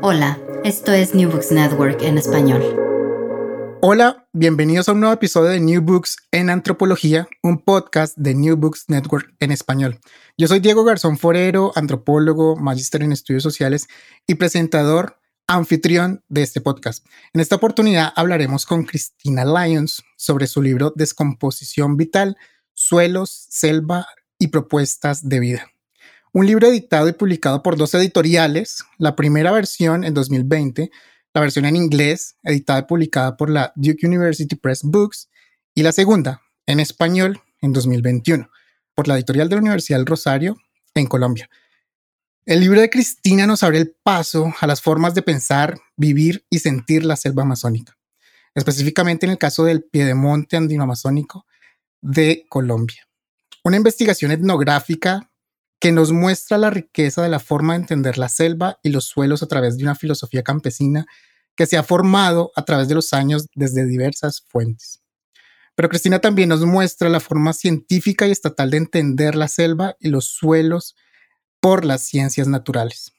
Hola, esto es New Books Network en español. Hola, bienvenidos a un nuevo episodio de New Books en Antropología, un podcast de New Books Network en español. Yo soy Diego Garzón Forero, antropólogo, magíster en estudios sociales y presentador anfitrión de este podcast. En esta oportunidad hablaremos con Cristina Lyons sobre su libro Descomposición Vital, Suelos, Selva y Propuestas de Vida un libro editado y publicado por dos editoriales, la primera versión en 2020, la versión en inglés, editada y publicada por la Duke University Press Books, y la segunda, en español, en 2021, por la editorial de la Universidad del Rosario, en Colombia. El libro de Cristina nos abre el paso a las formas de pensar, vivir y sentir la selva amazónica, específicamente en el caso del Piedemonte andino-amazónico de Colombia. Una investigación etnográfica que nos muestra la riqueza de la forma de entender la selva y los suelos a través de una filosofía campesina que se ha formado a través de los años desde diversas fuentes. Pero Cristina también nos muestra la forma científica y estatal de entender la selva y los suelos por las ciencias naturales.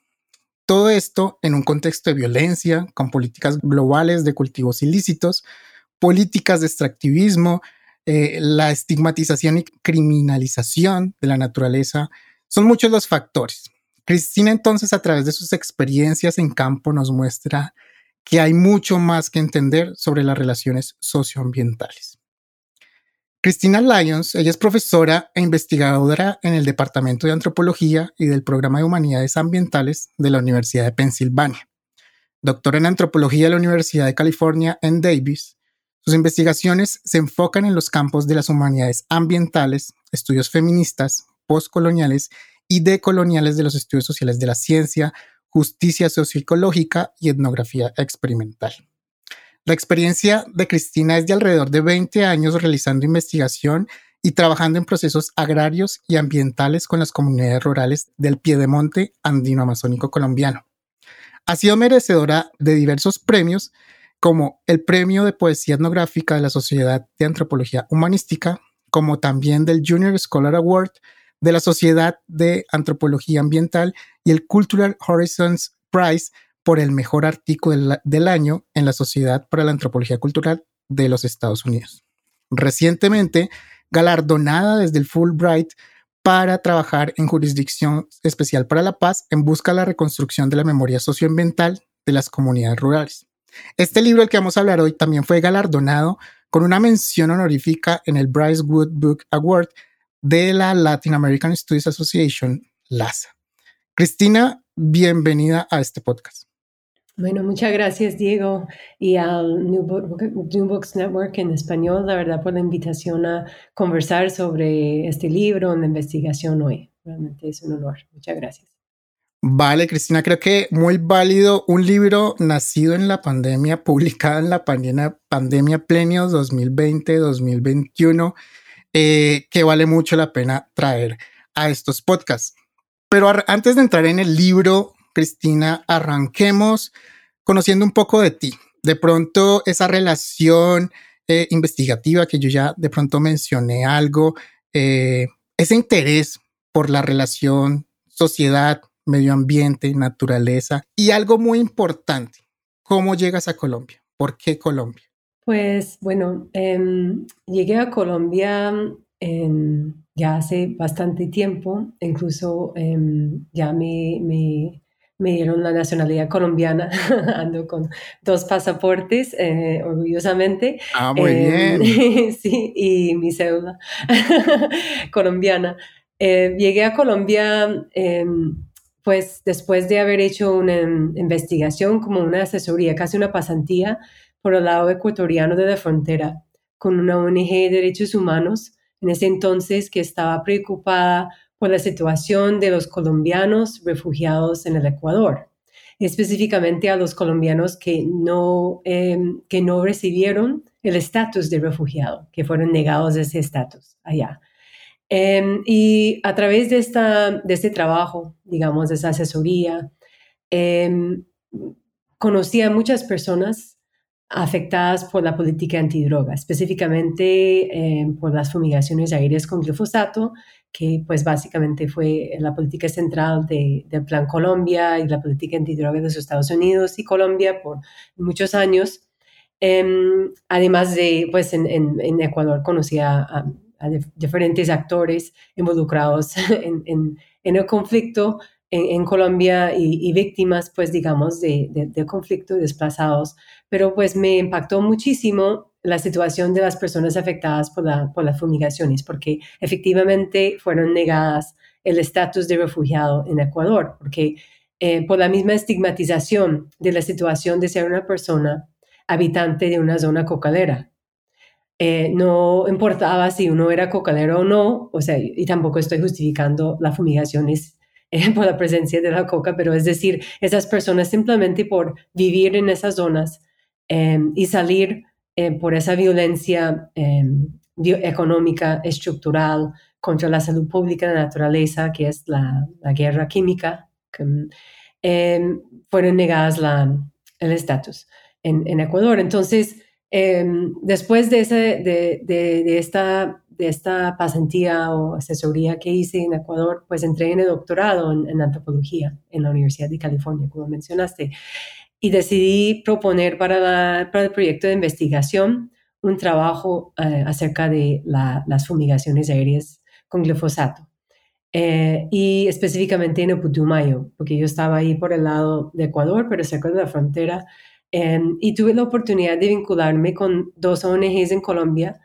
Todo esto en un contexto de violencia, con políticas globales de cultivos ilícitos, políticas de extractivismo, eh, la estigmatización y criminalización de la naturaleza son muchos los factores. Cristina entonces a través de sus experiencias en campo nos muestra que hay mucho más que entender sobre las relaciones socioambientales. Cristina Lyons, ella es profesora e investigadora en el Departamento de Antropología y del Programa de Humanidades Ambientales de la Universidad de Pensilvania. Doctora en Antropología de la Universidad de California en Davis, sus investigaciones se enfocan en los campos de las humanidades ambientales, estudios feministas, postcoloniales y decoloniales de los estudios sociales de la ciencia, justicia socioecológica y etnografía experimental. La experiencia de Cristina es de alrededor de 20 años realizando investigación y trabajando en procesos agrarios y ambientales con las comunidades rurales del Piedemonte andino-amazónico colombiano. Ha sido merecedora de diversos premios como el Premio de Poesía Etnográfica de la Sociedad de Antropología Humanística, como también del Junior Scholar Award de la Sociedad de Antropología Ambiental y el Cultural Horizons Prize por el mejor artículo del, año en la Sociedad para la Antropología Cultural de los Estados Unidos. Recientemente, galardonada desde el Fulbright para trabajar en jurisdicción especial para la paz en busca de la reconstrucción de la memoria socioambiental de las comunidades rurales. Este libro del que vamos a hablar hoy también fue galardonado con una mención honorífica en el Bryce Wood Book Award de la Latin American Studies Association, LASA. Cristina, bienvenida a este podcast. Bueno, muchas gracias Diego y al New, Books Network en español, la verdad, por la invitación a conversar sobre este libro, la investigación hoy. Realmente es un honor. Muchas gracias. Vale, Cristina, creo que muy válido. Un libro nacido en la pandemia, publicado en la pandemia, pandemia plenio 2020-2021 eh, que vale mucho la pena traer a estos podcasts. Pero antes de entrar en el libro, Cristina, arranquemos conociendo un poco de ti. de pronto esa relación eh, investigativa que yo ya de pronto mencioné algo, eh, ese interés por la relación sociedad, medio ambiente, naturaleza y algo muy importante, ¿cómo llegas a Colombia? ¿Por qué Colombia? Pues bueno, em, llegué a Colombia ya hace bastante tiempo, incluso em, ya me, me, me, dieron la nacionalidad colombiana, ando con dos pasaportes, eh, orgullosamente. Ah, muy em, bien. sí, y mi cédula colombiana. Eh, llegué a Colombia pues después de haber hecho una investigación como una asesoría, casi una pasantía por el lado ecuatoriano de la frontera con una ONG de derechos humanos en ese entonces que estaba preocupada por la situación de los colombianos refugiados en el Ecuador, específicamente a los colombianos que no, em, que no recibieron el estatus de refugiado, que fueron negados ese estatus allá. Em, y a través de, esta, de este trabajo, digamos, de esa asesoría, eh, conocí a muchas personas afectadas por la política antidroga, específicamente em, por las fumigaciones aéreas con glifosato, que pues básicamente fue la política central de, del Plan Colombia y la política antidroga de los Estados Unidos y Colombia por muchos años. Em, además de, pues en, en, Ecuador conocía a, a diferentes actores involucrados en, en, en el conflicto en, Colombia y, víctimas, pues digamos, de, de, conflicto desplazados. Pero pues me impactó muchísimo la situación de las personas afectadas por, la, por las fumigaciones, porque efectivamente fueron negadas el estatus de refugiado en Ecuador, porque eh, por la misma estigmatización de la situación de ser una persona habitante de una zona cocalera. Eh, no importaba si uno era cocalero o no, o sea, y tampoco estoy justificando las fumigaciones eh, por la presencia de la coca, pero es decir, esas personas simplemente por vivir en esas zonas em, y salir eh, por esa violencia em, económica, estructural contra la salud pública de la naturaleza, que es la, la guerra química, em, fueron negadas la, el estatus en, en Ecuador. Entonces, después de, ese, de, de, esta, de esta pasantía o asesoría que hice en Ecuador, pues entré en el doctorado en, antropología en la Universidad de California, como mencionaste, y decidí proponer para, para el proyecto de investigación un trabajo eh, acerca de las fumigaciones aéreas con glifosato. Eh, y específicamente en Putumayo, porque yo estaba ahí por el lado de Ecuador, pero cerca de la frontera Em, y tuve la oportunidad de vincularme con dos ONGs en Colombia,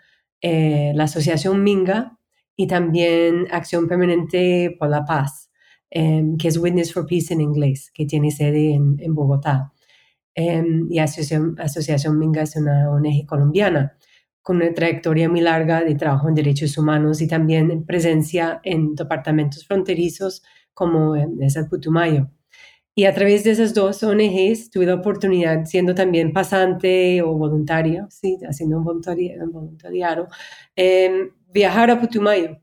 eh, la Asociación Minga y también Acción Permanente por la Paz, em, que es Witness for Peace en inglés, que tiene sede en, Bogotá. Em, y Asociación, Asociación Minga es una ONG colombiana con una trayectoria muy larga de trabajo en derechos humanos y también presencia en departamentos fronterizos como es el Putumayo. Y a través de esas dos ONGs tuve la oportunidad, siendo también pasante o voluntaria, sí, haciendo un, voluntariado, eh, viajar a Putumayo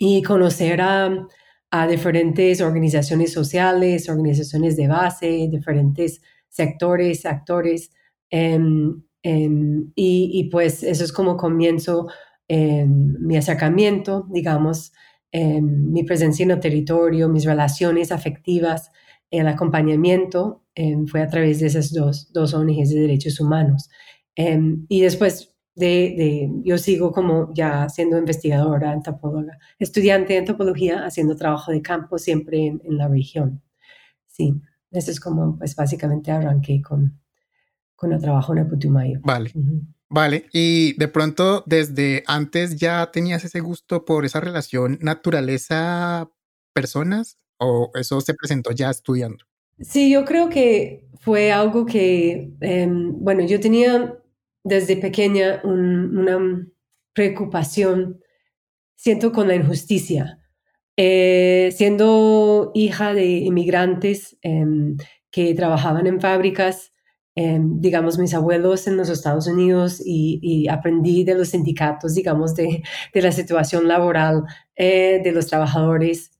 y conocer a, a, diferentes organizaciones sociales, organizaciones de base, diferentes sectores, actores. Em, em, y, y, pues eso es como comienzo mi acercamiento, digamos, mi presencia en el territorio, mis relaciones afectivas el acompañamiento em, fue a través de esas dos, dos ONGs de derechos humanos. Em, y después de, yo sigo como ya siendo investigadora, antropóloga, estudiante de antropología, haciendo trabajo de campo siempre en, la región. Sí, eso es como, pues básicamente arranqué con, con el trabajo en Putumayo. Vale. Vale, y de pronto desde antes ya tenías ese gusto por esa relación naturaleza-personas o eso se presentó ya estudiando? Sí, yo creo que fue algo que, em, bueno, yo tenía desde pequeña una preocupación, siento, con la injusticia. Eh, siendo hija de inmigrantes em, que trabajaban en fábricas, em, digamos, mis abuelos en los Estados Unidos y, aprendí de los sindicatos, digamos, de, de la situación laboral eh, de los trabajadores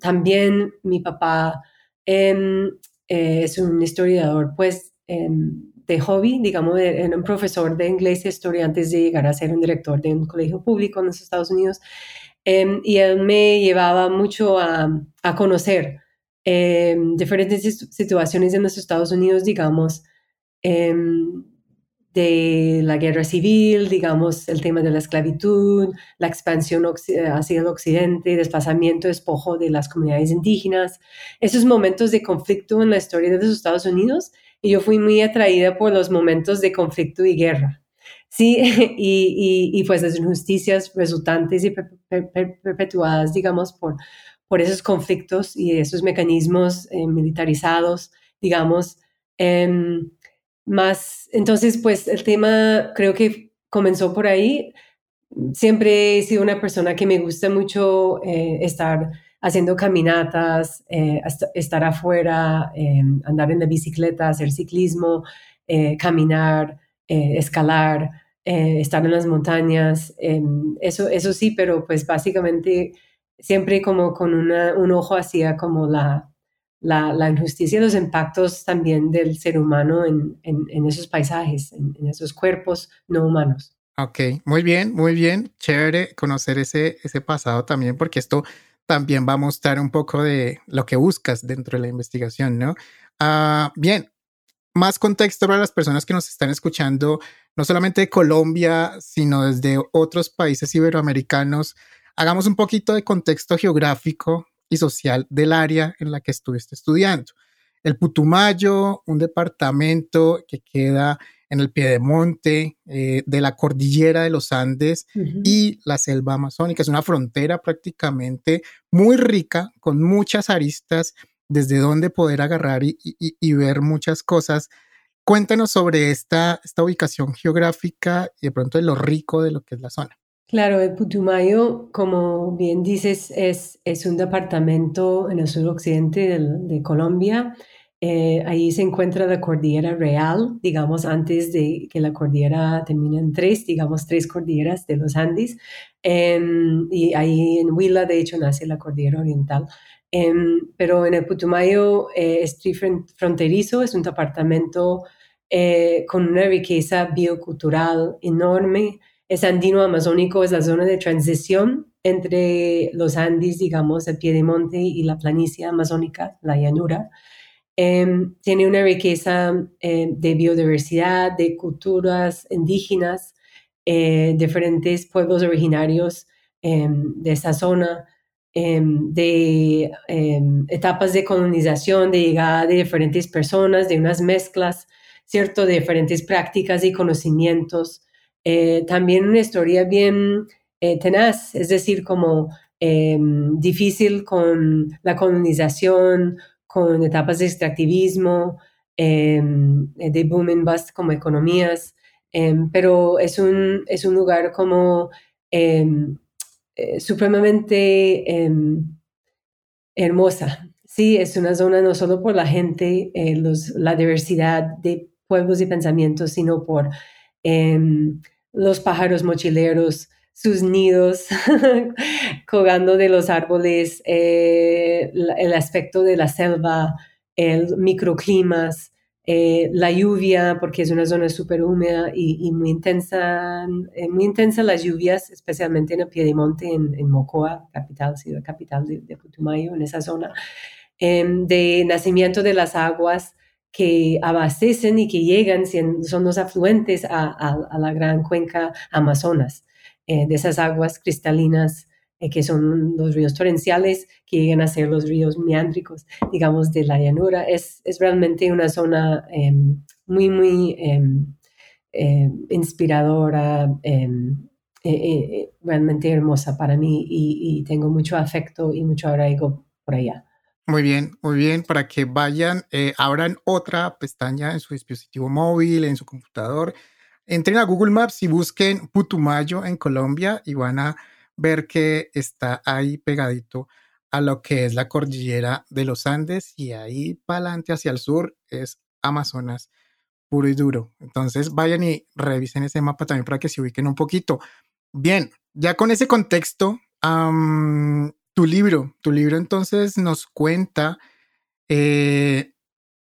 también mi papá em, eh, es un historiador, pues em, de hobby, digamos, era un profesor de inglés y historia antes de llegar a ser un director de un colegio público en los Estados Unidos. Em, y él me llevaba mucho a, a conocer em, diferentes situaciones en los Estados Unidos, digamos, em, de la guerra civil, digamos, el tema de la esclavitud, la expansión hacia el occidente, desplazamiento, despojo de las comunidades indígenas, esos momentos de conflicto en la historia de los Estados Unidos. Y yo fui muy atraída por los momentos de conflicto y guerra. Sí, y, y, pues las injusticias resultantes y perpetuadas, digamos, por, por esos conflictos y esos mecanismos eh, militarizados, digamos. Em, más, entonces, pues el tema creo que comenzó por ahí. Siempre he sido una persona que me gusta mucho eh, estar haciendo caminatas, eh, estar afuera, eh, andar en la bicicleta, hacer ciclismo, caminar, escalar, estar en las montañas. eso, eso sí, pero pues básicamente siempre como con un ojo hacia como la, la, injusticia y los impactos también del ser humano en, esos paisajes, en, esos cuerpos no humanos. Ok, muy bien, muy bien. Chévere conocer ese, ese pasado también, porque esto también va a mostrar un poco de lo que buscas dentro de la investigación, ¿no? Ah, bien, más contexto para las personas que nos están escuchando, no solamente de Colombia, sino desde otros países iberoamericanos. Hagamos un poquito de contexto geográfico y social del área en la que estuviste estudiando. El Putumayo, un departamento que queda en el piedemonte eh, de la cordillera de los Andes y la selva amazónica. Es una frontera prácticamente muy rica, con muchas aristas desde donde poder agarrar y, y, ver muchas cosas. Cuéntanos sobre esta, esta ubicación geográfica y de pronto de lo rico de lo que es la zona. Claro, el Putumayo, como bien dices, es, es un departamento en el suroccidente de, Colombia. Eh, ahí se encuentra la cordillera real, digamos, antes de que la cordillera termine en tres, digamos, tres cordilleras de los Andes. Em, y ahí en Huila, de hecho, nace la cordillera oriental. Em, pero en el Putumayo eh, es fronterizo, es un departamento eh, con una riqueza biocultural enorme es andino amazónico, es la zona de transición entre los Andes, digamos, el piedemonte y la planicie amazónica, la llanura. Em, tiene una riqueza em, de biodiversidad, de culturas indígenas, eh, diferentes pueblos originarios em, de esa zona, de etapas de colonización, de llegada de diferentes personas, de unas mezclas, ¿cierto? De diferentes prácticas y conocimientos. Eh, también una historia bien eh, tenaz, es decir, como em, difícil con la colonización, con etapas de extractivismo, em, de boom and bust como economías, em, pero es un, es un lugar como eh, supremamente hermosa. Sí, es una zona no solo por la gente, la diversidad de pueblos y pensamientos, sino por los pájaros mochileros, sus nidos, colgando de los árboles, eh, el aspecto de la selva, el microclimas, eh, la lluvia, porque es una zona súper húmeda y, muy intensa, eh, muy intensa las lluvias, especialmente en el Piedemonte, en, Mocoa, capital, ciudad capital de, Putumayo, en esa zona, em, de nacimiento de las aguas, que abastecen y que llegan, son los afluentes a, la gran cuenca Amazonas, eh, de esas aguas cristalinas eh, que son los ríos torrenciales que llegan a ser los ríos meándricos, digamos, de la llanura. Es, es realmente una zona em, muy, muy em, em, inspiradora, eh, realmente hermosa para mí y, y tengo mucho afecto y mucho arraigo por allá. Muy bien, muy bien. Para que vayan, eh, abran otra pestaña en su dispositivo móvil, en su computador. Entren a Google Maps y busquen Putumayo en Colombia y van a ver que está ahí pegadito a lo que es la cordillera de los Andes y ahí para adelante hacia el sur es Amazonas puro y duro. Entonces vayan y revisen ese mapa también para que se ubiquen un poquito. Bien, ya con ese contexto, tu libro, tu libro entonces nos cuenta eh,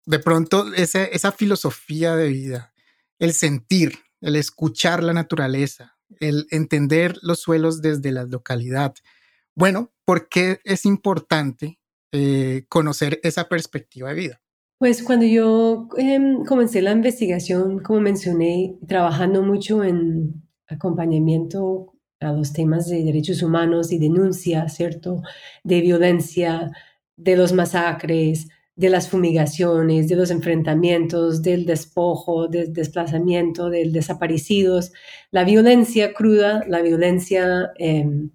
de pronto esa, filosofía de vida, el sentir, el escuchar la naturaleza, el entender los suelos desde la localidad. Bueno, ¿por qué es importante eh, conocer esa perspectiva de vida? Pues cuando yo em, comencé la investigación, como mencioné, trabajando mucho en acompañamiento a los temas de derechos humanos y denuncia, ¿cierto? De violencia, de los masacres, de las fumigaciones, de los enfrentamientos, del despojo, del desplazamiento, del desaparecidos, la violencia cruda, la violencia em,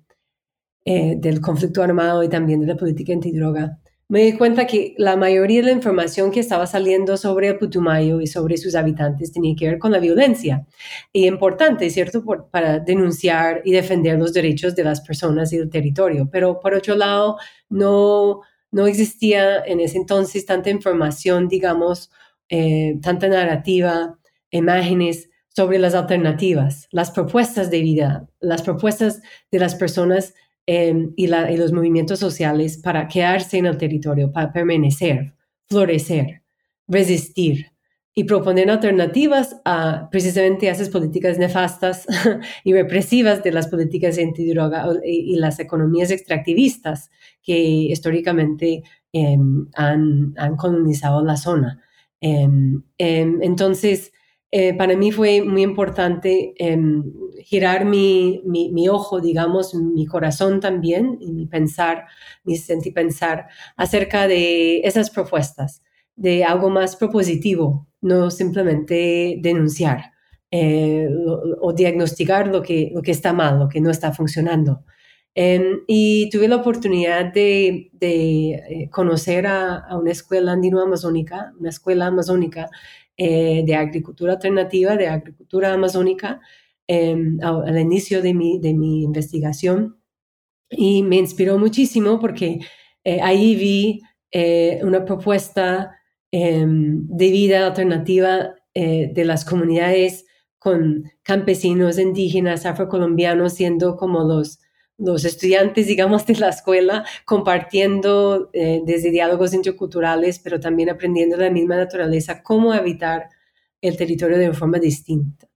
eh, del conflicto armado y también de la política antidroga. Me di cuenta que la mayoría de la información que estaba saliendo sobre Putumayo y sobre sus habitantes tenía que ver con la violencia. Y importante, ¿cierto?, para denunciar y defender los derechos de las personas y del territorio. Pero por otro lado, no no existía en ese entonces tanta información, digamos, eh, tanta narrativa, imágenes sobre las alternativas, las propuestas de vida, las propuestas de las personas em, y, y los movimientos sociales para quedarse en el territorio, para permanecer, florecer, resistir y proponer alternativas a precisamente a esas políticas nefastas y represivas de las políticas antidroga y, y las economías extractivistas que históricamente em, han, han, colonizado la zona. Em, entonces, eh, para mí fue muy importante girar mi, mi, mi, ojo, digamos, mi corazón también y mi pensar, mi sentir pensar acerca de esas propuestas, de algo más propositivo, no simplemente denunciar eh, o, diagnosticar lo que, lo que está mal, lo que no está funcionando. Em, y tuve la oportunidad de, de eh, conocer a, una escuela andino-amazónica, una escuela amazónica eh, de agricultura alternativa, de agricultura amazónica, em, al, inicio de mi, de mi investigación. Y me inspiró muchísimo porque ahí vi una propuesta Em, de vida alternativa eh, de las comunidades con campesinos indígenas afrocolombianos siendo como los, los estudiantes, digamos, de la escuela, compartiendo eh, desde diálogos interculturales, pero también aprendiendo la misma naturaleza cómo habitar el territorio de forma distinta.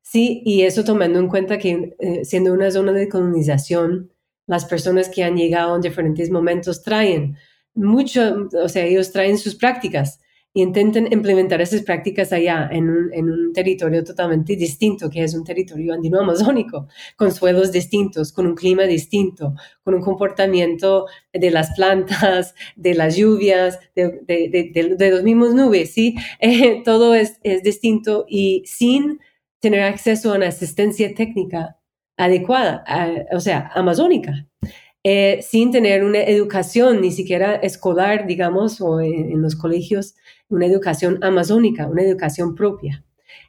Sí, y eso tomando en cuenta que eh, siendo una zona de colonización, las personas que han llegado en diferentes momentos traen mucho, o sea, ellos traen sus prácticas y intenten implementar esas prácticas allá en un, en un territorio totalmente distinto, que es un territorio andino-amazónico, con suelos distintos, con un clima distinto, con un comportamiento de las plantas, de las lluvias, de, de, de, de los mismos nubes, ¿sí? Eh, todo es, es distinto y sin tener acceso a una asistencia técnica adecuada, o sea, amazónica. Eh, sin tener una educación ni siquiera escolar, digamos, o en, los colegios, una educación amazónica, una educación propia,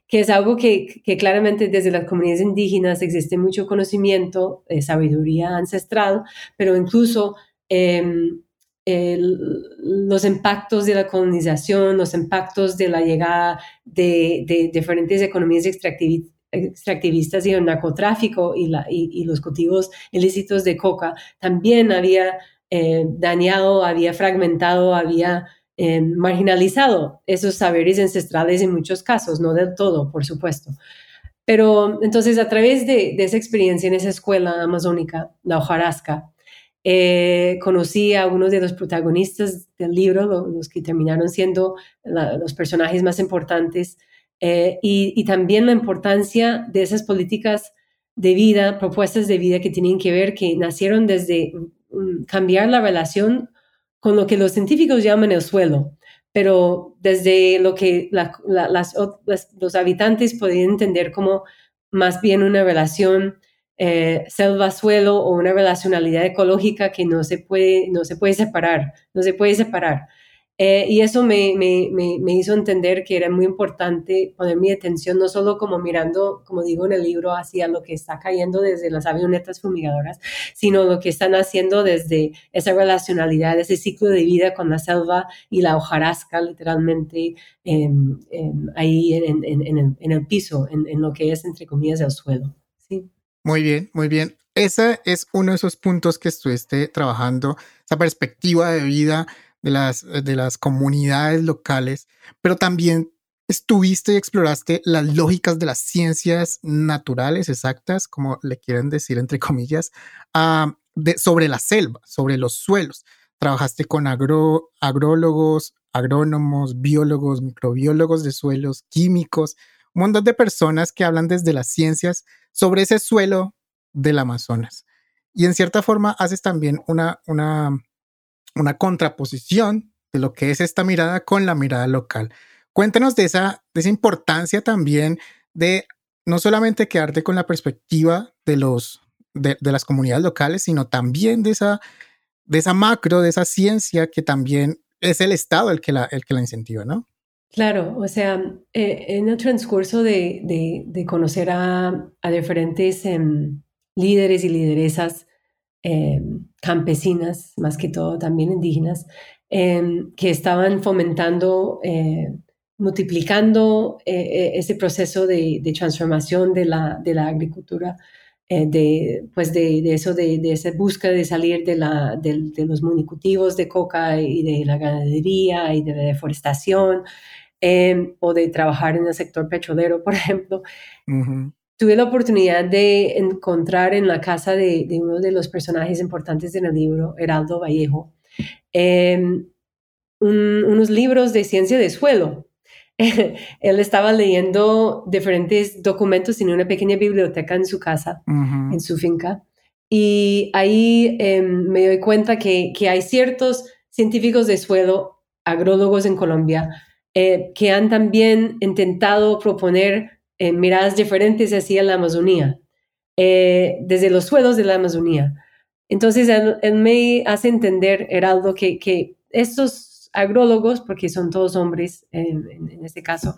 que es algo que, claramente desde las comunidades indígenas existe mucho conocimiento, eh, sabiduría ancestral, pero incluso em, los impactos de la colonización, los impactos de la llegada de, de diferentes economías extractivistas extractivistas y el narcotráfico y, los cultivos ilícitos de coca también había eh, dañado, había fragmentado, había eh, marginalizado esos saberes ancestrales en muchos casos, no del todo, por supuesto. Pero entonces a través de, esa experiencia en esa escuela amazónica, la hojarasca, eh, conocí a algunos de los protagonistas del libro, los, que terminaron siendo los personajes más importantes eh, y, también la importancia de esas políticas de vida, propuestas de vida que tienen que ver, que nacieron desde mm, cambiar la relación con lo que los científicos llaman el suelo, pero desde lo que las, los habitantes podían entender como más bien una relación eh, selva-suelo o una relacionalidad ecológica que no se puede, no se puede separar, no se puede separar. Eh, y eso me, me, me, hizo entender que era muy importante poner mi atención no solo como mirando, como digo en el libro, hacia lo que está cayendo desde las avionetas fumigadoras, sino lo que están haciendo desde esa relacionalidad, ese ciclo de vida con la selva y la hojarasca, literalmente ahí en, en, el, en, el, piso, en, lo que es, entre comillas, el suelo. ¿sí? Muy bien, muy bien. Ese es uno de esos puntos que estuviste trabajando, esa perspectiva de vida de las, de las comunidades locales, pero también estuviste y exploraste las lógicas de las ciencias naturales exactas, como le quieren decir entre comillas, ah, sobre la selva, sobre los suelos. Trabajaste con agro, agrólogos, agrónomos, biólogos, microbiólogos de suelos, químicos, un montón de personas que hablan desde las ciencias sobre ese suelo del Amazonas. Y en cierta forma haces también una, una, una contraposición de lo que es esta mirada con la mirada local. Cuéntanos de esa, de esa importancia también de no solamente quedarte con la perspectiva de, los, de, las comunidades locales, sino también de esa, de esa macro, de esa ciencia que también es el Estado el que la, el que la incentiva, ¿no? Claro, o sea, eh, en el transcurso de, de, conocer a, a diferentes em, líderes y lideresas em, campesinas, más que todo también indígenas, em, que estaban fomentando eh, multiplicando eh, eh, ese proceso de, transformación de la, agricultura, eh, de, pues de, eso, de, esa búsqueda de salir de, los monocultivos de coca y de la ganadería y de la deforestación, em, o de trabajar en el sector petrolero, por ejemplo. Tuve la oportunidad de encontrar en la casa de, uno de los personajes importantes en el libro, Heraldo Vallejo, em, unos libros de ciencia de suelo, él estaba leyendo diferentes documentos en una pequeña biblioteca en su casa, en su finca. Y ahí em, me doy cuenta que, que, hay ciertos científicos de suelo, agrólogos en Colombia, eh, que han también intentado proponer eh, miradas diferentes hacia la Amazonía, eh, desde los suelos de la Amazonía. Entonces, él, él me hace entender, Heraldo, que, que estos agrólogos, porque son todos hombres en, este caso,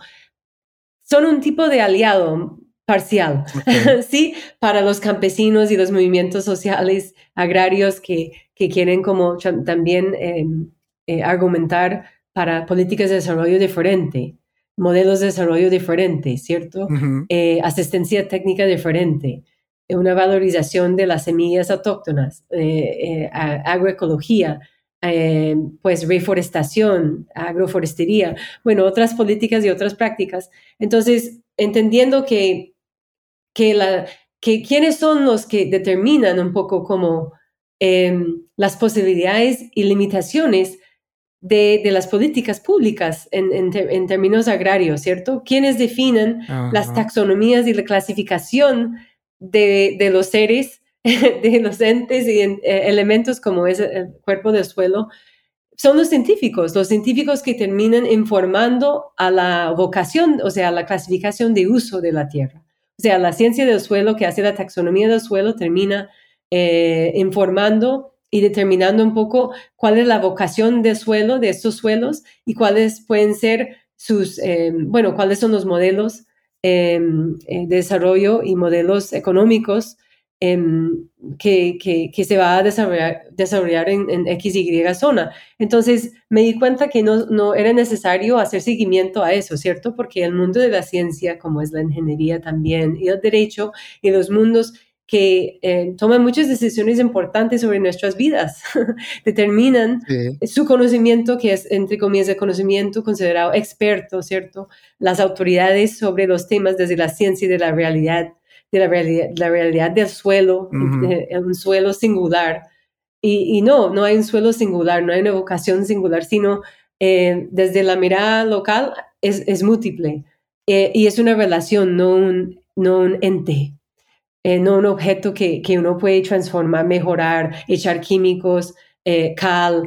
son un tipo de aliado parcial, ¿sí? Para los campesinos y los movimientos sociales agrarios que, que quieren como también em, eh, argumentar para políticas de desarrollo diferente, modelos de desarrollo diferentes, ¿cierto? Eh, asistencia técnica diferente, una valorización de las semillas autóctonas, eh, agroecología, eh, pues reforestación, agroforestería, bueno, otras políticas y otras prácticas. Entonces, entendiendo que, que, la, que quiénes son los que determinan un poco como em, las posibilidades y limitaciones de, de las políticas públicas en, en, términos agrarios, ¿cierto? ¿Quiénes definen las taxonomías y la clasificación de, de los seres de los entes y eh, elementos como es el cuerpo del suelo, son los científicos, los científicos que terminan informando a la vocación, o sea, a la clasificación de uso de la tierra. O sea, la ciencia del suelo que hace la taxonomía del suelo termina eh, informando y determinando un poco cuál es la vocación del suelo, de estos suelos, y cuáles pueden ser sus, eh, bueno, cuáles son los modelos de desarrollo y modelos económicos Em, que, que, se va a desarrollar, desarrollar en, en, X, Y zona. Entonces me di cuenta que no, no, era necesario hacer seguimiento a eso, ¿cierto? Porque el mundo de la ciencia, como es la ingeniería también, y el derecho, y los mundos que eh, toman muchas decisiones importantes sobre nuestras vidas, determinan su conocimiento, que es, entre comillas, el conocimiento considerado experto, ¿cierto? Las autoridades sobre los temas desde la ciencia y de la realidad de la realidad, la realidad del suelo, un suelo singular. Y, no, no hay un suelo singular, no hay una vocación singular, sino eh, desde la mirada local es, es múltiple. Eh, y es una relación, no un, no un ente, eh, no un objeto que, que, uno puede transformar, mejorar, echar químicos, cal,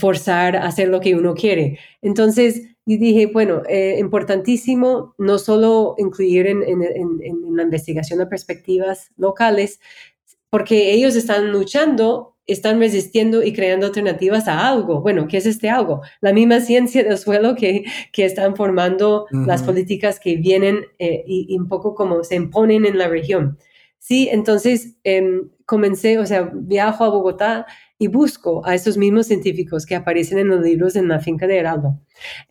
forzar, hacer lo que uno quiere. Entonces, y dije, bueno, eh, importantísimo no solo incluir en, la investigación de perspectivas locales, porque ellos están luchando, están resistiendo y creando alternativas a algo. Bueno, ¿qué es este algo? La misma ciencia del suelo que, que están formando las políticas que vienen eh, y, un poco como se imponen en la región. Sí, entonces em, comencé, o sea, viajo a Bogotá y busco a esos mismos científicos que aparecen en los libros en la finca de Heraldo.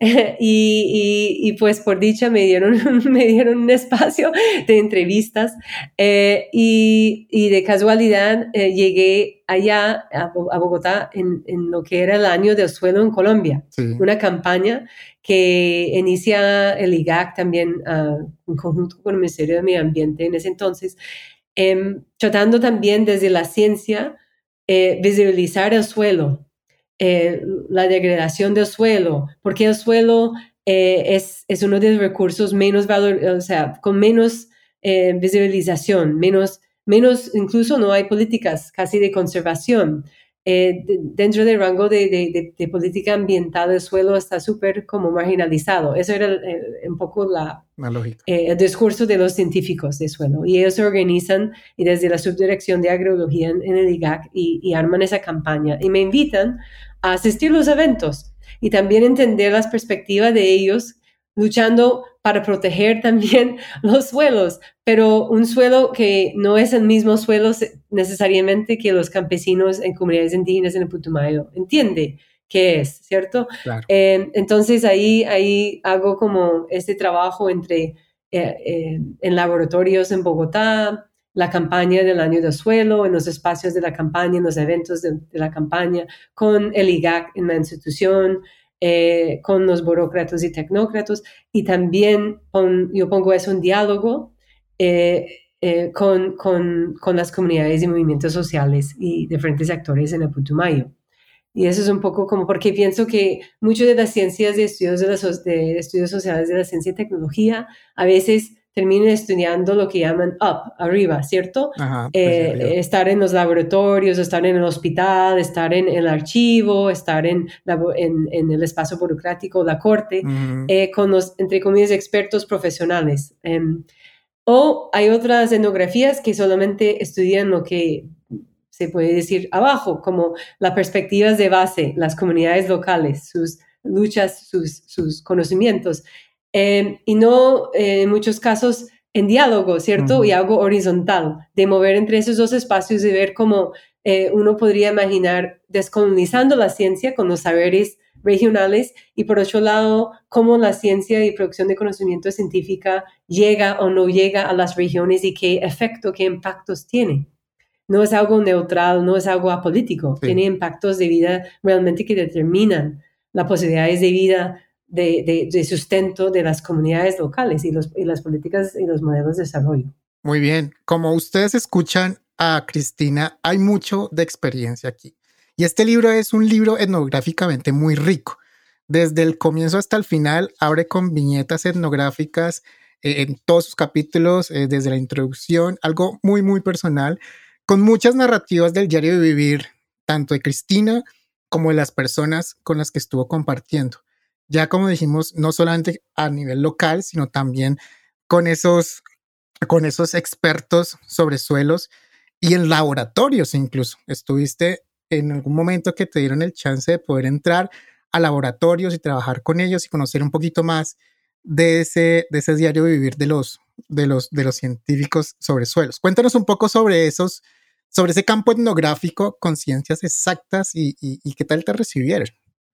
y, y, pues por dicha me dieron, me dieron un espacio de entrevistas eh, y, y, de casualidad eh, llegué allá a, Bogotá en, en, lo que era el año del suelo en Colombia, una campaña que inicia el IGAC también uh, en conjunto con el Ministerio de Medio Ambiente en ese entonces, eh, tratando también desde la ciencia eh, visibilizar el suelo, eh, la degradación del suelo, porque el suelo eh, es, es, uno de los recursos menos valor, o sea, con menos visibilización, menos, menos, incluso no hay políticas casi de conservación. Eh, dentro del rango de, política ambiental del suelo está súper como marginalizado. Eso era un poco la, lógica. Eh, el discurso de los científicos de suelo. Y ellos se organizan y desde la subdirección de agrobiología en, el IGAC y, y, arman esa campaña. Y me invitan a asistir a los eventos y también entender las perspectivas de ellos luchando para proteger también los suelos, pero un suelo que no es el mismo suelo necesariamente que los campesinos en comunidades indígenas en el Putumayo. Entiende qué es, ¿cierto? Eh, entonces ahí, ahí hago como este trabajo entre eh, eh, en laboratorios en Bogotá, la campaña del año del suelo, en los espacios de la campaña, en los eventos de, de la campaña, con el IGAC en la institución, eh, con los burócratas y tecnócratas y también yo pongo eso en diálogo eh, eh, con, con, con, las comunidades y movimientos sociales y diferentes actores en el Putumayo. Y eso es un poco como porque pienso que muchas de las ciencias de estudios, de, los, de estudios sociales de la ciencia y tecnología a veces terminen estudiando lo que llaman up, arriba, ¿cierto? Pues eh, estar en los laboratorios, estar en el hospital, estar en el archivo, estar en, en, el espacio burocrático, la corte, eh, con los, entre comillas, expertos profesionales. Em, o hay otras etnografías que solamente estudian lo que se puede decir abajo, como las perspectivas de base, las comunidades locales, sus luchas, sus, sus conocimientos. Em, y no eh, en muchos casos en diálogo, ¿cierto? Y algo horizontal, de mover entre esos dos espacios y ver cómo eh, uno podría imaginar descolonizando la ciencia con los saberes regionales y por otro lado, cómo la ciencia y producción de conocimiento científica llega o no llega a las regiones y qué efecto, qué impactos tiene. No es algo neutral, no es algo apolítico, tiene impactos de vida realmente que determinan las posibilidades de vida de, sustento de las comunidades locales y, los, y las políticas y los modelos de desarrollo. Muy bien, como ustedes escuchan a Cristina, hay mucho de experiencia aquí. Y este libro es un libro etnográficamente muy rico. Desde el comienzo hasta el final, abre con viñetas etnográficas eh, en todos sus capítulos, eh, desde la introducción, algo muy, muy personal, con muchas narrativas del diario de vivir, tanto de Cristina como de las personas con las que estuvo compartiendo ya como dijimos, no solamente a nivel local, sino también con esos, con esos expertos sobre suelos y en laboratorios incluso. Estuviste en algún momento que te dieron el chance de poder entrar a laboratorios y trabajar con ellos y conocer un poquito más de ese, de ese diario vivir de los, de, los, de los científicos sobre suelos. Cuéntanos un poco sobre esos, sobre ese campo etnográfico con ciencias exactas y, y qué tal te recibieron.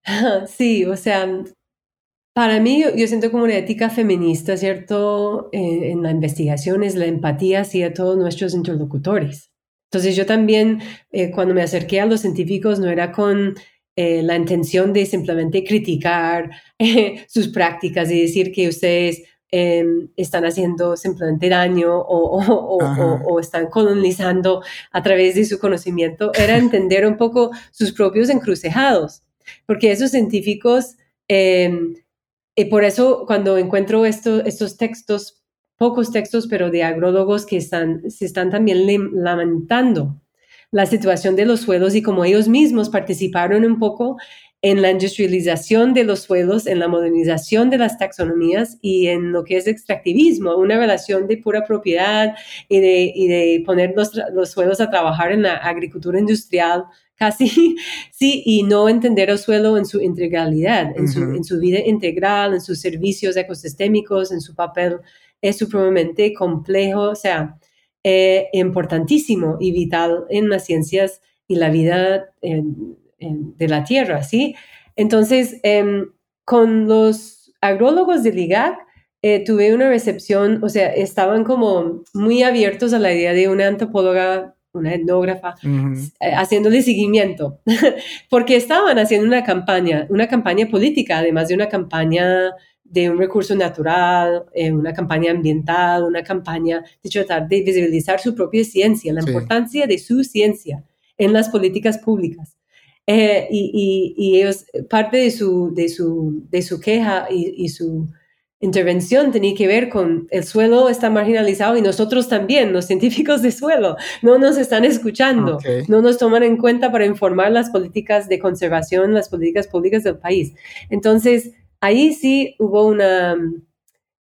Sí, o sea, para mí, yo, siento como una ética feminista, ¿cierto? Eh, en la investigación es la empatía hacia todos nuestros interlocutores. Entonces yo también, eh, cuando me acerqué a los científicos, no era con eh, la intención de simplemente criticar sus prácticas y decir que ustedes em, están haciendo simplemente daño o, o, están colonizando a través de su conocimiento, era entender un poco sus propios encrucejados, porque esos científicos... Y por eso cuando encuentro estos textos, pocos textos, pero de agrólogos que están, se están también lamentando la situación de los suelos y como ellos mismos participaron un poco en la industrialización de los suelos, en la modernización de las taxonomías y en lo que es extractivismo, una relación de pura propiedad y de, y de poner los, los suelos a trabajar en la agricultura industrial casi, sí, y no entender el suelo en su integralidad, en, su, en su vida integral, en sus servicios ecosistémicos, en su papel es supremamente complejo, o sea, eh, importantísimo y vital en las ciencias y la vida de la tierra, ¿sí? Entonces, em, con los agrólogos del IGAC, eh, tuve una recepción, o sea, estaban como muy abiertos a la idea de una antropóloga, una etnógrafa, eh, haciéndole seguimiento, porque estaban haciendo una campaña, una campaña política, además de una campaña de un recurso natural, eh, una campaña ambiental, una campaña de tratar de visibilizar su propia ciencia, la importancia de su ciencia en las políticas públicas. Eh, y, y, ellos, parte de su, de su, de su queja y, su intervención tenía que ver con el suelo está marginalizado y nosotros también, los científicos de suelo, no nos están escuchando, no nos toman en cuenta para informar las políticas de conservación, las políticas públicas del país. Entonces, ahí sí hubo una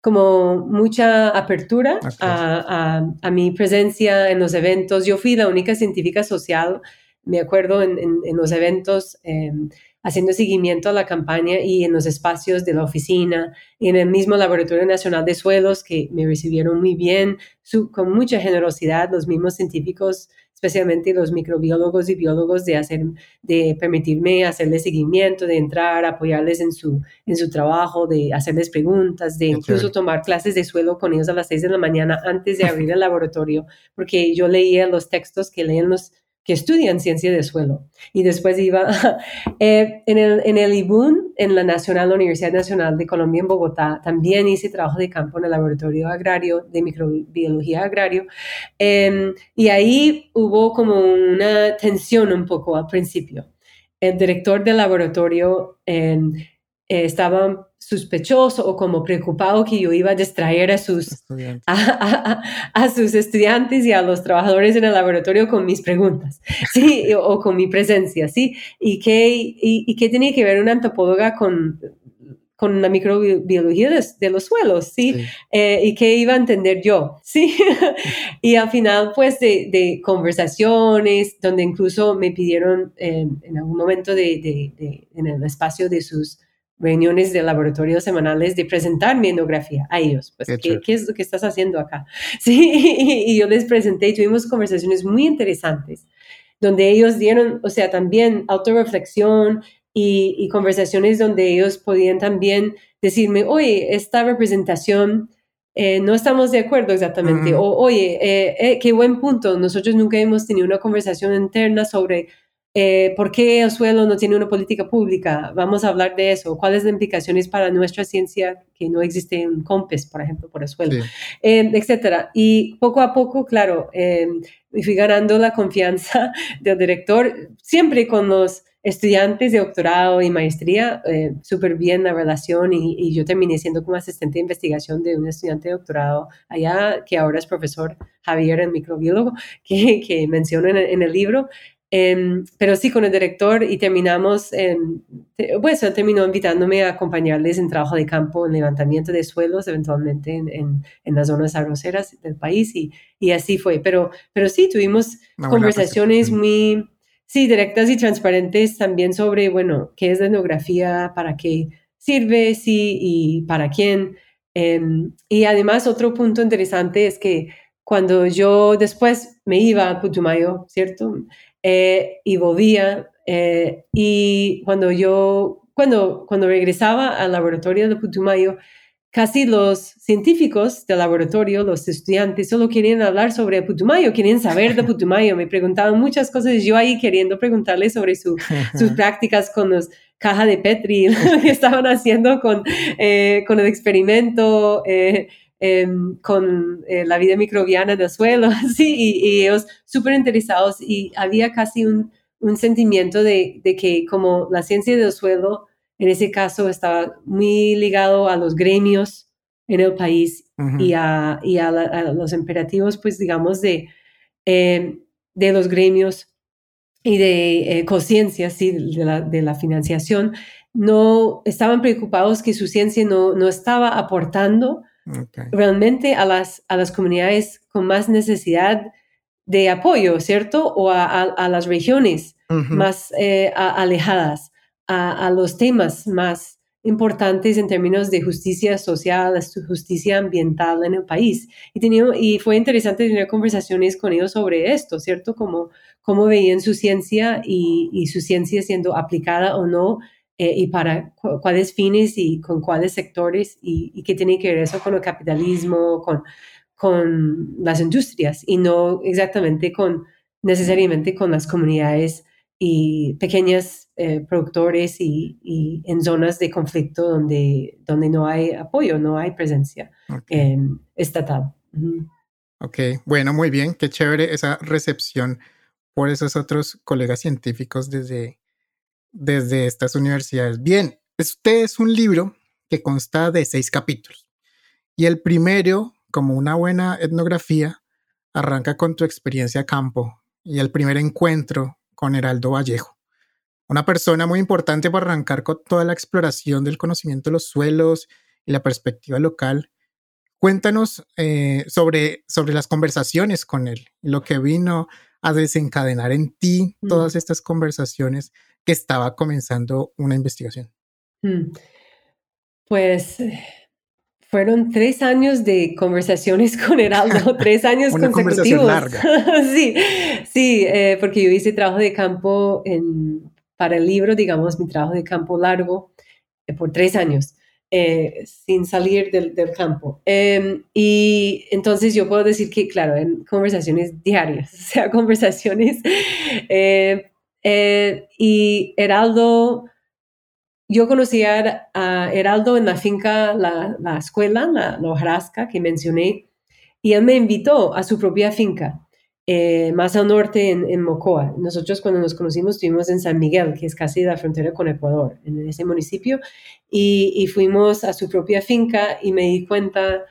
como mucha apertura a, a, mi presencia en los eventos. Yo fui la única científica social, me acuerdo, en, en, los eventos. Em, haciendo seguimiento a la campaña y en los espacios de la oficina, en el mismo Laboratorio Nacional de Suelos, que me recibieron muy bien, con mucha generosidad, los mismos científicos especialmente los microbiólogos y biólogos, de, hacer, de permitirme hacerles seguimiento, de entrar, apoyarles en su, en su trabajo, de hacerles preguntas, de incluso tomar clases de suelo con ellos a las seis de la mañana antes de abrir el laboratorio, porque yo leía los textos que leen los que estudian ciencia de suelo. Y después iba eh, en, el, en el IBUN, en la Nacional, Universidad Nacional de Colombia en Bogotá, también hice trabajo de campo en el laboratorio agrario de microbiología agrario. Em, y ahí hubo como una tensión un poco al principio. El director del laboratorio em, eh, estaba sospechoso o como preocupado que yo iba a distraer a sus, a, sus estudiantes y a los trabajadores en el laboratorio con mis preguntas, ¿sí? o, con mi presencia, ¿sí? ¿Y qué, y, qué tenía que ver una antropóloga con, con la microbiología de, los suelos, ¿sí? Eh, y qué iba a entender yo, ¿sí? y al final, pues, de, conversaciones, donde incluso me pidieron eh, en algún momento de, en el espacio de sus reuniones de laboratorio semanales de presentar mi etnografía a ellos. Pues, ¿qué, ¿qué, es lo que estás haciendo acá? Sí, y yo les presenté y tuvimos conversaciones muy interesantes, donde ellos dieron, o sea, también autorreflexión y, y conversaciones donde ellos podían también decirme, oye, esta representación... Eh, no estamos de acuerdo exactamente. O, oye, eh, eh, qué buen punto. Nosotros nunca hemos tenido una conversación interna sobre eh, ¿Por qué el suelo no tiene una política pública? Vamos a hablar de eso. ¿Cuáles las implicaciones para nuestra ciencia que no existe un COMPES, por ejemplo, por el suelo? Eh, etcétera. Y poco a poco, claro, eh, fui ganando la confianza del director, siempre con los estudiantes de doctorado y maestría, eh, súper bien la relación y, yo terminé siendo como asistente de investigación de un estudiante de doctorado allá, que ahora es profesor Javier, el microbiólogo, que, que menciono en el libro. Em, pero sí, con el director y terminamos, en, pues él terminó invitándome a acompañarles en trabajo de campo, en levantamiento de suelos, eventualmente en, en, las zonas arroceras del país y, y, así fue. Pero, pero sí, tuvimos conversaciones muy, sí, directas y transparentes también sobre, bueno, qué es la etnografía, para qué sirve, sí, y para quién. Em, y además otro punto interesante es que cuando yo después me iba a Putumayo, ¿cierto? Eh, y volvía. Eh, y cuando yo, cuando, cuando regresaba al laboratorio de Putumayo, casi los científicos del laboratorio, los estudiantes, solo querían hablar sobre Putumayo, querían saber de Putumayo, me preguntaban muchas cosas, yo ahí queriendo preguntarles sobre sus prácticas con los cajas de Petri, que estaban haciendo con, eh, con el experimento, Em, con eh, la vida microbiana del suelo, sí, y, ellos súper interesados y había casi un, un sentimiento de, de, que como la ciencia del suelo, en ese caso, estaba muy ligado a los gremios en el país y, a, y a, los imperativos, pues digamos, de, em, de los gremios y de eh, conciencia, sí, de la, de la financiación, no estaban preocupados que su ciencia no, no estaba aportando realmente a las, a las comunidades con más necesidad de apoyo, ¿cierto? O a, las regiones más eh, alejadas, a, los temas más importantes en términos de justicia social, justicia ambiental en el país. Y, tenía, y fue interesante tener conversaciones con ellos sobre esto, ¿cierto? Como cómo veían su ciencia y, su ciencia siendo aplicada o no eh, y para cuáles fines y con cuáles sectores y, qué tiene que ver eso con el capitalismo, con, con las industrias y no exactamente con necesariamente con las comunidades y pequeñas eh, productores y, en zonas de conflicto donde, donde no hay apoyo, no hay presencia estatal. Ok, bueno, muy bien, qué chévere esa recepción por esos otros colegas científicos desde, desde estas universidades. Bien, este es un libro que consta de seis capítulos. Y el primero, como una buena etnografía, arranca con tu experiencia a campo y el primer encuentro con Heraldo Vallejo. Una persona muy importante para arrancar con toda la exploración del conocimiento de los suelos y la perspectiva local. Cuéntanos eh, sobre, sobre las conversaciones con él, lo que vino a desencadenar en ti mm. todas estas conversaciones que estaba comenzando una investigación? Mm. Pues fueron tres años de conversaciones con Heraldo, tres años Una consecutivos. larga. sí, sí, eh, porque yo hice trabajo de campo en, para el libro, digamos, mi trabajo de campo largo eh, por tres años. Eh, sin salir del, del campo. Em, y entonces yo puedo decir que, claro, en conversaciones diarias, o sea, conversaciones. Eh, eh, y Heraldo, yo conocí a, Heraldo en la finca, la, la escuela, la, la hojarasca que mencioné, y él me invitó a su propia finca. Eh, más al norte en, Mocoa. Nosotros cuando nos conocimos estuvimos en San Miguel, que es casi la frontera con Ecuador, en ese municipio, y, fuimos a su propia finca y me di cuenta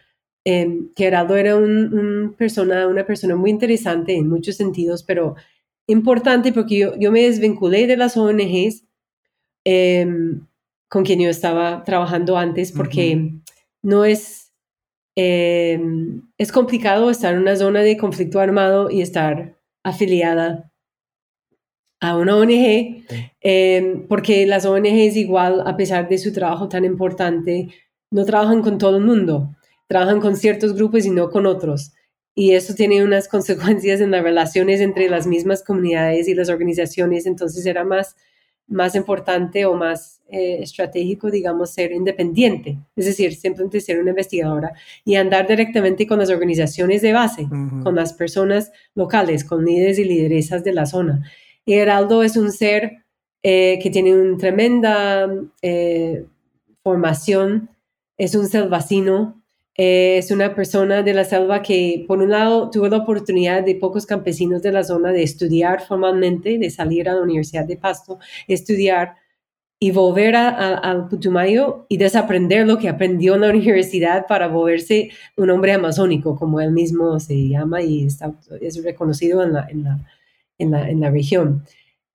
em, que Heraldo era un, persona, una persona muy interesante en muchos sentidos, pero importante porque yo, me desvinculé de las ONGs em, con quien yo estaba trabajando antes porque no es Em, es complicado estar en una zona de conflicto armado y estar afiliada a una ONG, em, porque las ONGs igual, a pesar de su trabajo tan importante, no trabajan con todo el mundo, trabajan con ciertos grupos y no con otros. Y eso tiene unas consecuencias en las relaciones entre las mismas comunidades y las organizaciones, entonces era más más importante o más eh, estratégico, digamos, ser independiente, es decir, simplemente ser una investigadora y andar directamente con las organizaciones de base, con las personas locales, con líderes y lideresas de la zona. Y Heraldo es un ser eh, que tiene una tremenda eh, formación, es un selvacino, es una persona de la selva que, por un lado, tuvo la oportunidad de pocos campesinos de la zona de estudiar formalmente, de salir a la Universidad de Pasto, estudiar y volver al Putumayo y desaprender lo que aprendió en la universidad para volverse un hombre amazónico, como él mismo se llama y es reconocido en la, en la, en la, región.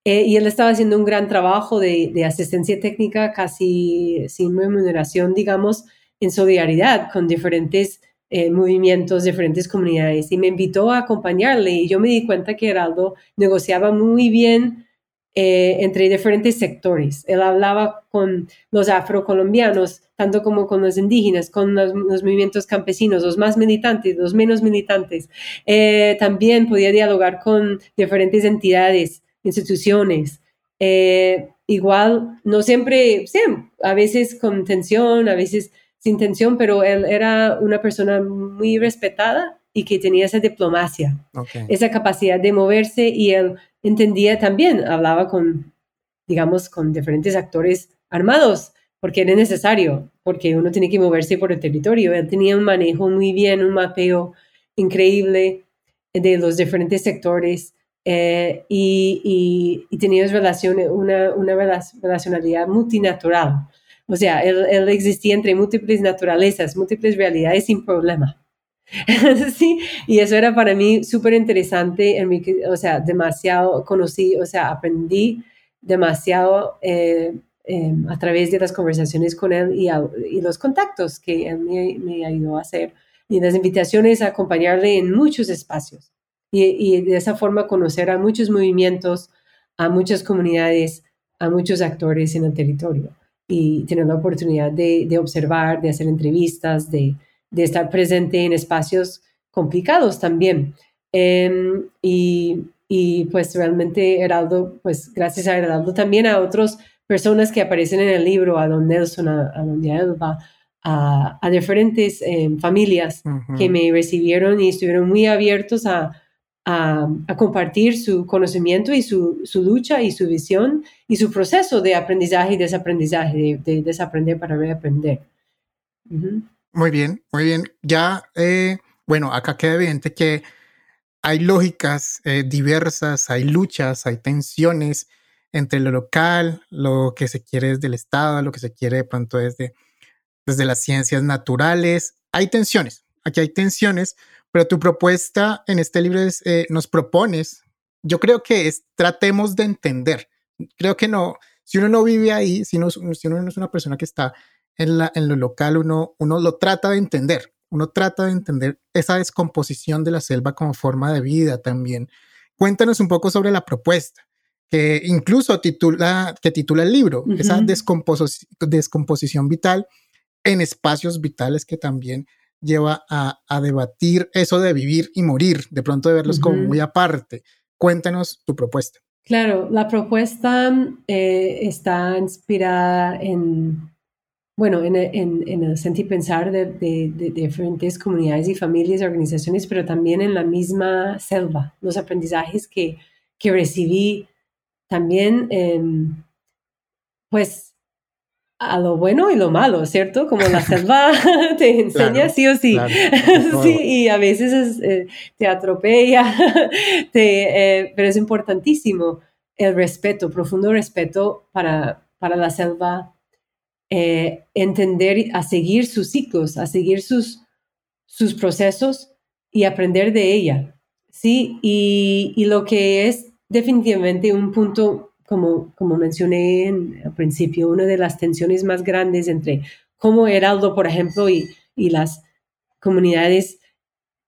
Eh, y él estaba haciendo un gran trabajo de, de asistencia técnica casi sin remuneración, digamos, en solidaridad con diferentes eh, movimientos, diferentes comunidades y me invitó a acompañarle y yo me di cuenta que Heraldo negociaba muy bien eh, entre diferentes sectores. Él hablaba con los afrocolombianos, tanto como con los indígenas, con los, movimientos campesinos, los más militantes, los menos militantes. Eh, también podía dialogar con diferentes entidades, instituciones. igual, no siempre, sí, a veces con tensión, a veces sin tensión, pero él era una persona muy respetada y que tenía esa diplomacia, esa capacidad de moverse y él entendía también, hablaba con, digamos, con diferentes actores armados, porque era necesario, porque uno tiene que moverse por el territorio. Él tenía un manejo muy bien, un mapeo increíble de los diferentes sectores eh, y, y, tenía relaciones, una, una relacionalidad multinatural. O sea, él, existía entre múltiples naturalezas, múltiples realidades sin problema. sí, y eso era para mí súper interesante, o sea, demasiado conocí, o sea, aprendí demasiado eh, em, a través de las conversaciones con él y, y los contactos que él me, me, ayudó a hacer y las invitaciones a acompañarle en muchos espacios y, y de esa forma conocer a muchos movimientos, a muchas comunidades, a muchos actores en el territorio. Y tener la oportunidad de, de observar, de hacer entrevistas, de, de, estar presente en espacios complicados también. Em, y, y, pues realmente Heraldo, pues gracias a Heraldo también a otras personas que aparecen en el libro, a don Nelson, a, a don Elba, a, a diferentes em, familias que me recibieron y estuvieron muy abiertos a, a, compartir su conocimiento y su, su, lucha y su visión y su proceso de aprendizaje y desaprendizaje, de, desaprender para reaprender. Muy bien, muy bien. Ya, eh, bueno, acá queda evidente que hay lógicas eh, diversas, hay luchas, hay tensiones entre lo local, lo que se quiere desde el Estado, lo que se quiere de pronto desde, desde las ciencias naturales. Hay tensiones, aquí hay tensiones, pero tu propuesta en este libro es, eh, nos propones, yo creo que es, tratemos de entender. Creo que no, si uno no vive ahí, si, si uno no es una persona que está en, la, en lo local, uno, uno lo trata de entender. Uno trata de entender esa descomposición de la selva como forma de vida también. Cuéntanos un poco sobre la propuesta que incluso titula, que titula el libro, esa descomposición vital en espacios vitales que también lleva a, debatir eso de vivir y morir, de pronto de verlos como muy aparte. Cuéntanos tu propuesta. Claro, la propuesta eh, está inspirada en, bueno, en, el sentir pensar de, diferentes comunidades y familias y organizaciones, pero también en la misma selva, los aprendizajes que, que recibí también, pues, a lo bueno y lo malo, ¿cierto? Como la selva te enseña sí o sí. sí, y a veces eh, te atropella, eh, pero es importantísimo el respeto, profundo respeto para, para la selva, eh, entender, a seguir sus ciclos, a seguir sus, sus procesos y aprender de ella. Sí, y, y lo que es definitivamente un punto como, como mencioné en, al principio, una de las tensiones más grandes entre cómo Heraldo, por ejemplo, y, y las comunidades,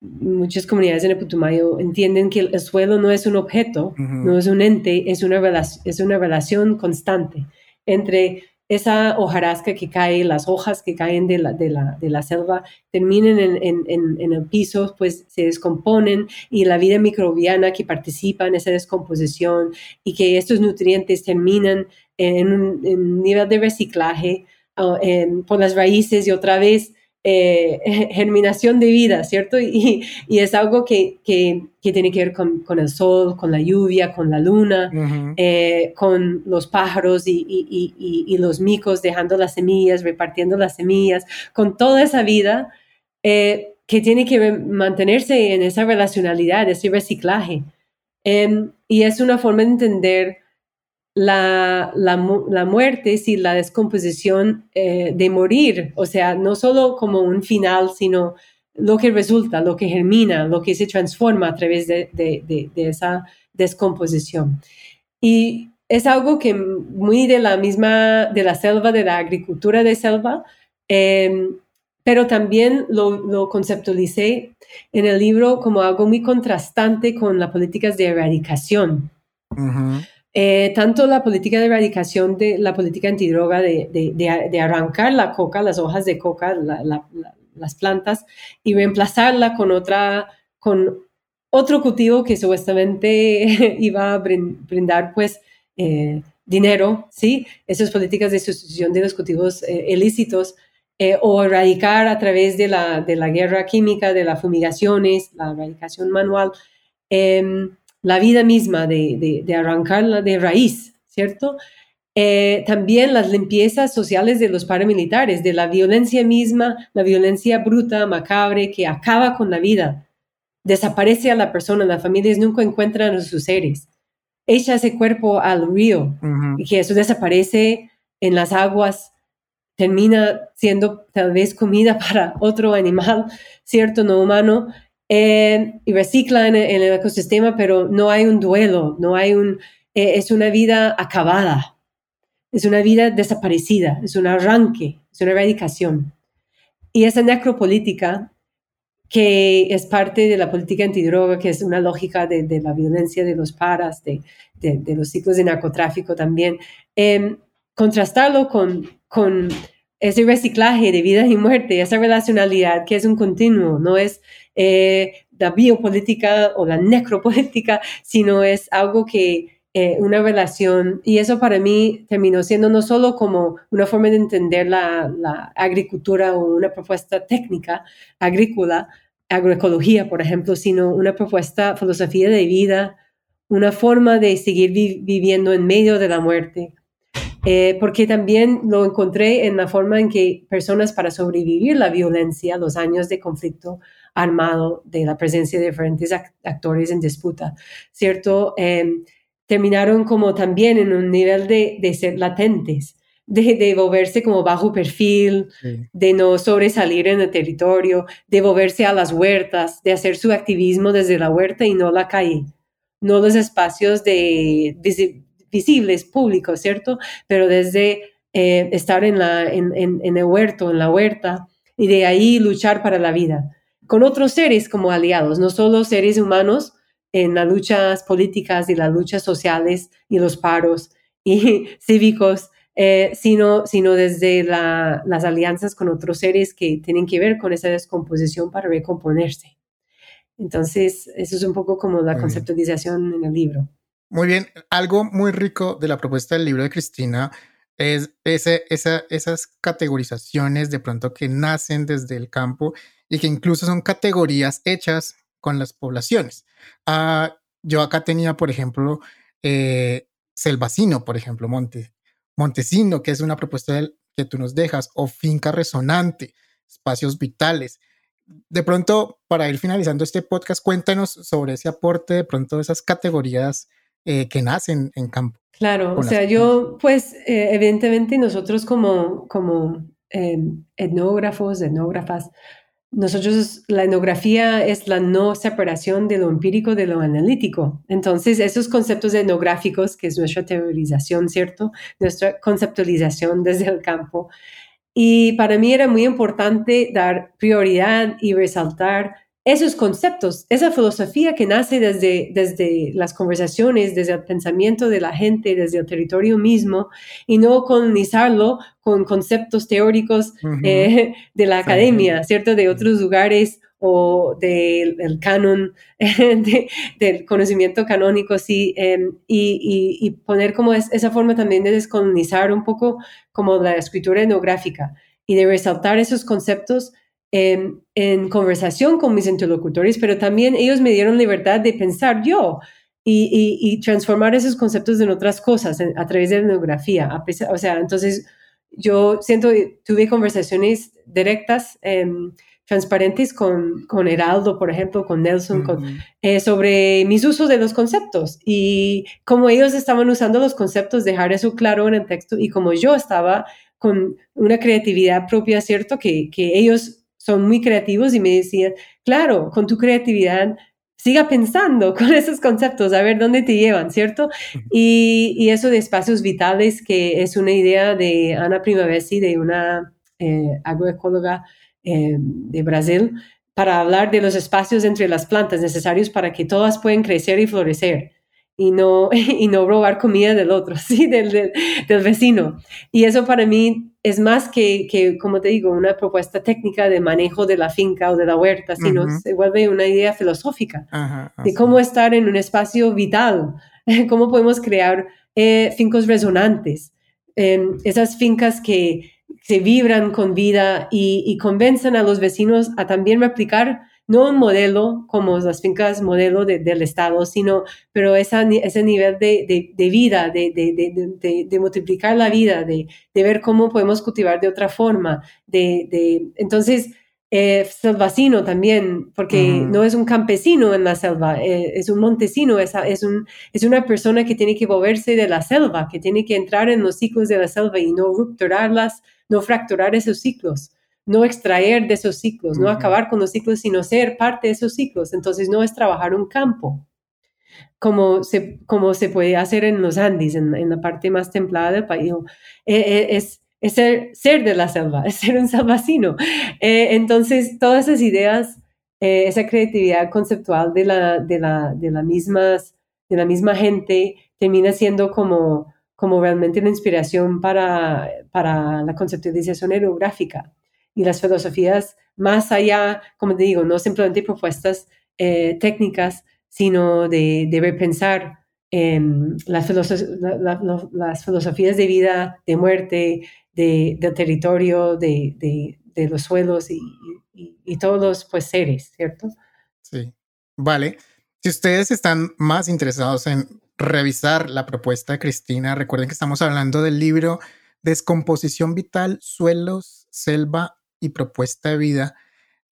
muchas comunidades en el Putumayo entienden que el suelo no es un objeto, no es un ente, es una, es una relación constante entre esa hojarasca que cae, las hojas que caen de la, de la, de la selva, terminen en, en, en, el piso, pues se descomponen y la vida microbiana que participa en esa descomposición y que estos nutrientes terminan en un, nivel de reciclaje uh, por las raíces y otra vez eh, germinación de vida, ¿cierto? Y, y es algo que, que, que, tiene que ver con, con, el sol, con la lluvia, con la luna, eh, con los pájaros y, y, y, los micos dejando las semillas, repartiendo las semillas, con toda esa vida eh, que tiene que mantenerse en esa relacionalidad, ese reciclaje. Em, y es una forma de entender la, la, muerte, sí, la descomposición eh, de morir, o sea, no solo como un final, sino lo que resulta, lo que germina, lo que se transforma a través de, de, esa descomposición. Y es algo que muy de la misma, de la selva, de la agricultura de selva, em, pero también lo, lo, conceptualicé en el libro como algo muy contrastante con las políticas de erradicación. Eh, tanto la política de erradicación de la política antidroga de, de, arrancar la coca, las hojas de coca, las plantas, y reemplazarla con otra, con otro cultivo que supuestamente iba a brindar pues eh, dinero, ¿sí? Esas políticas de sustitución de los cultivos eh, ilícitos o erradicar a través de la, de la guerra química, de las fumigaciones, la erradicación manual. La vida misma, de, de, arrancarla de raíz, ¿cierto? Eh, también las limpiezas sociales de los paramilitares, de la violencia misma, la violencia bruta, macabre, que acaba con la vida. Desaparece a la persona, las familias nunca encuentran a sus seres. Echa ese cuerpo al río y que eso desaparece en las aguas, termina siendo tal vez comida para otro animal, ¿cierto? No humano. Eh, y recicla en, el ecosistema, pero no hay un duelo, no hay un, eh, es una vida acabada, es una vida desaparecida, es un arranque, es una erradicación. Y esa necropolítica, que es parte de la política antidroga, que es una lógica de, de la violencia de los paras, de, de, los ciclos de narcotráfico también, em, contrastarlo con, con ese reciclaje de vida y muerte, esa relacionalidad que es un continuo, no es eh, la biopolítica o la necropolítica, sino es algo que eh, una relación, y eso para mí terminó siendo no solo como una forma de entender la, la agricultura o una propuesta técnica agrícola, agroecología, por ejemplo, sino una propuesta, filosofía de vida, una forma de seguir viviendo en medio de la muerte. Eh, porque también lo encontré en la forma en que personas para sobrevivir la violencia, los años de conflicto armado, de la presencia de diferentes actores en disputa, ¿cierto? Em, terminaron como también en un nivel de, de ser latentes, de, de, volverse como bajo perfil, de no sobresalir en el territorio, de volverse a las huertas, de hacer su activismo desde la huerta y no la calle, no los espacios de, visibles, públicos, ¿cierto? Pero desde eh, estar en, la, en, en, en el huerto, en la huerta, y de ahí luchar para la vida, con otros seres como aliados, no solo seres humanos, en las luchas políticas y las luchas sociales y los paros y cívicos, eh, sino, sino desde las alianzas con otros seres que tienen que ver con esa descomposición para recomponerse. Entonces, eso es un poco como la conceptualización en el libro. Muy bien, algo muy rico de la propuesta del libro de Cristina es ese, esa, esas categorizaciones de pronto que nacen desde el campo y que incluso son categorías hechas con las poblaciones. Ah, yo acá tenía, por ejemplo, eh, Selvacino, por ejemplo, Monte, Montesino, que es una propuesta que tú nos dejas, o finca resonante, espacios vitales. De pronto, para ir finalizando este podcast, cuéntanos sobre ese aporte, de pronto, esas categorías eh, que nacen en campo. Claro, o sea, yo, pues, eh, evidentemente nosotros como, como etnógrafos, etnógrafas, nosotros, la etnografía es la no separación de lo empírico de lo analítico. Entonces, esos conceptos etnográficos, que es nuestra teorización, ¿cierto? Nuestra conceptualización desde el campo. Y para mí era muy importante dar prioridad y resaltar esos conceptos, esa filosofía que nace desde, desde las conversaciones, desde el pensamiento de la gente, desde el territorio mismo, y no colonizarlo con conceptos teóricos eh, de la academia, ¿cierto? De otros lugares o del canon, del conocimiento canónico, sí, em, y, y, poner como esa forma también de descolonizar un poco como la escritura etnográfica y de resaltar esos conceptos en, conversación con mis interlocutores, pero también ellos me dieron libertad de pensar yo y, transformar esos conceptos en otras cosas a través de la etnografía. o sea, entonces yo siento, tuve conversaciones directas, em, transparentes con, con Heraldo, por ejemplo, con Nelson, eh, sobre mis usos de los conceptos y cómo ellos estaban usando los conceptos, dejar eso claro en el texto y como yo estaba con una creatividad propia, ¿cierto? Que, que ellos son muy creativos y me decían, claro, con tu creatividad, siga pensando con esos conceptos, a ver dónde te llevan, ¿cierto? Y, eso de espacios vitales, que es una idea de Ana Primavesi, de una eh, agroecóloga eh, de Brasil, para hablar de los espacios entre las plantas necesarios para que todas puedan crecer y florecer y no, y no robar comida del otro, ¿sí? Del, del, del, vecino. Y eso para mí es más que, que, como te digo, una propuesta técnica de manejo de la finca o de la huerta, sino se vuelve una idea filosófica de cómo estar en un espacio vital, cómo podemos crear eh, fincos resonantes, em, esas fincas que se vibran con vida y, y convencen a los vecinos a también replicar no un modelo como las fincas modelo del Estado, sino, pero esa, ese nivel de, de, vida, de, de, multiplicar la vida, de, ver cómo podemos cultivar de otra forma, de, entonces, eh, selvacino también, porque no es un campesino en la selva, eh, es un montesino, es, es, un, es una persona que tiene que moverse de la selva, que tiene que entrar en los ciclos de la selva y no rupturarlas, no fracturar esos ciclos no extraer de esos ciclos, no acabar con los ciclos, sino ser parte de esos ciclos. Entonces no es trabajar un campo, como se, como se puede hacer en los Andes, en, la parte más templada del país. Eh, eh, es, es ser, ser, de la selva, es ser un salvacino. Eh, entonces, todas esas ideas, esa creatividad conceptual de la, de la, de, la mismas, de la misma gente termina siendo como como realmente una inspiración para, para la conceptualización aerográfica y las filosofías más allá, como te digo, no simplemente propuestas eh, técnicas, sino de, de repensar las, las, filosofías de vida, de muerte, de, del territorio, de, de los suelos y, y, todos los pues, seres, ¿cierto? Sí, vale. Si ustedes están más interesados en revisar la propuesta de Cristina, recuerden que estamos hablando del libro Descomposición Vital, Suelos, Selva y Propuesta de Vida.